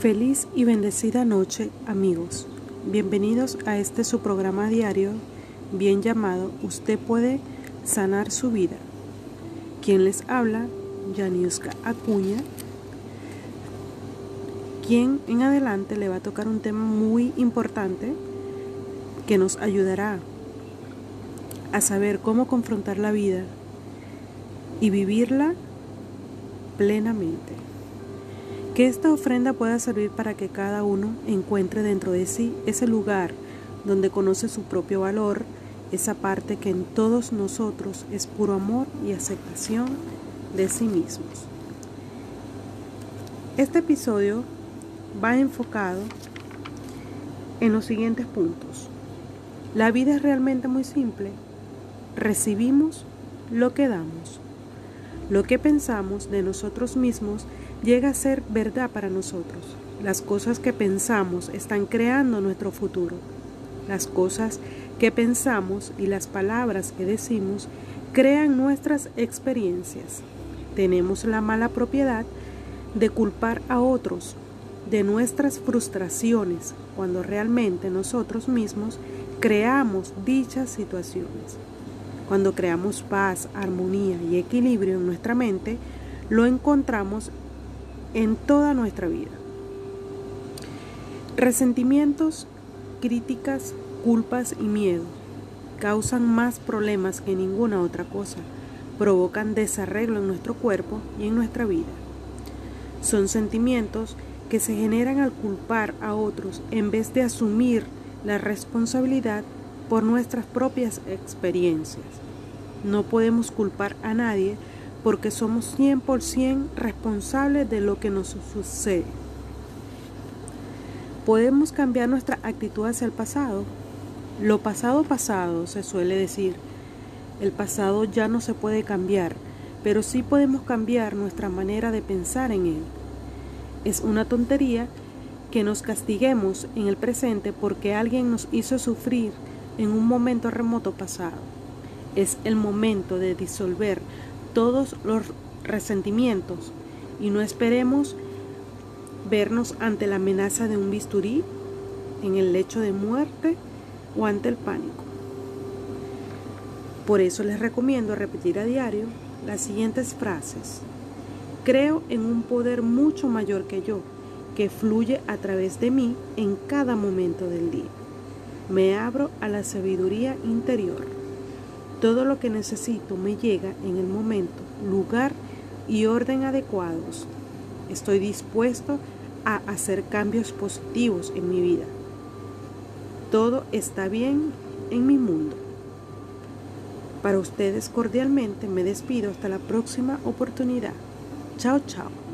Feliz y bendecida noche, amigos. Bienvenidos a este su programa diario, bien llamado Usted puede sanar su vida. Quien les habla, Yaniuska Acuña, quien en adelante le va a tocar un tema muy importante que nos ayudará a saber cómo confrontar la vida y vivirla plenamente. Que esta ofrenda pueda servir para que cada uno encuentre dentro de sí ese lugar donde conoce su propio valor, esa parte que en todos nosotros es puro amor y aceptación de sí mismos. Este episodio va enfocado en los siguientes puntos. La vida es realmente muy simple. Recibimos lo que damos. Lo que pensamos de nosotros mismos llega a ser verdad para nosotros. Las cosas que pensamos están creando nuestro futuro. Las cosas que pensamos y las palabras que decimos crean nuestras experiencias. Tenemos la mala propiedad de culpar a otros de nuestras frustraciones cuando realmente nosotros mismos creamos dichas situaciones. Cuando creamos paz, armonía y equilibrio en nuestra mente, lo encontramos en toda nuestra vida. Resentimientos, críticas, culpas y miedo causan más problemas que ninguna otra cosa, provocan desarreglo en nuestro cuerpo y en nuestra vida. Son sentimientos que se generan al culpar a otros en vez de asumir la responsabilidad por nuestras propias experiencias. No podemos culpar a nadie porque somos 100% responsables de lo que nos sucede. Podemos cambiar nuestra actitud hacia el pasado. Lo pasado pasado se suele decir. El pasado ya no se puede cambiar, pero sí podemos cambiar nuestra manera de pensar en él. Es una tontería que nos castiguemos en el presente porque alguien nos hizo sufrir en un momento remoto pasado. Es el momento de disolver todos los resentimientos y no esperemos vernos ante la amenaza de un bisturí, en el lecho de muerte o ante el pánico. Por eso les recomiendo repetir a diario las siguientes frases. Creo en un poder mucho mayor que yo, que fluye a través de mí en cada momento del día. Me abro a la sabiduría interior. Todo lo que necesito me llega en el momento, lugar y orden adecuados. Estoy dispuesto a hacer cambios positivos en mi vida. Todo está bien en mi mundo. Para ustedes cordialmente me despido hasta la próxima oportunidad. Chao, chao.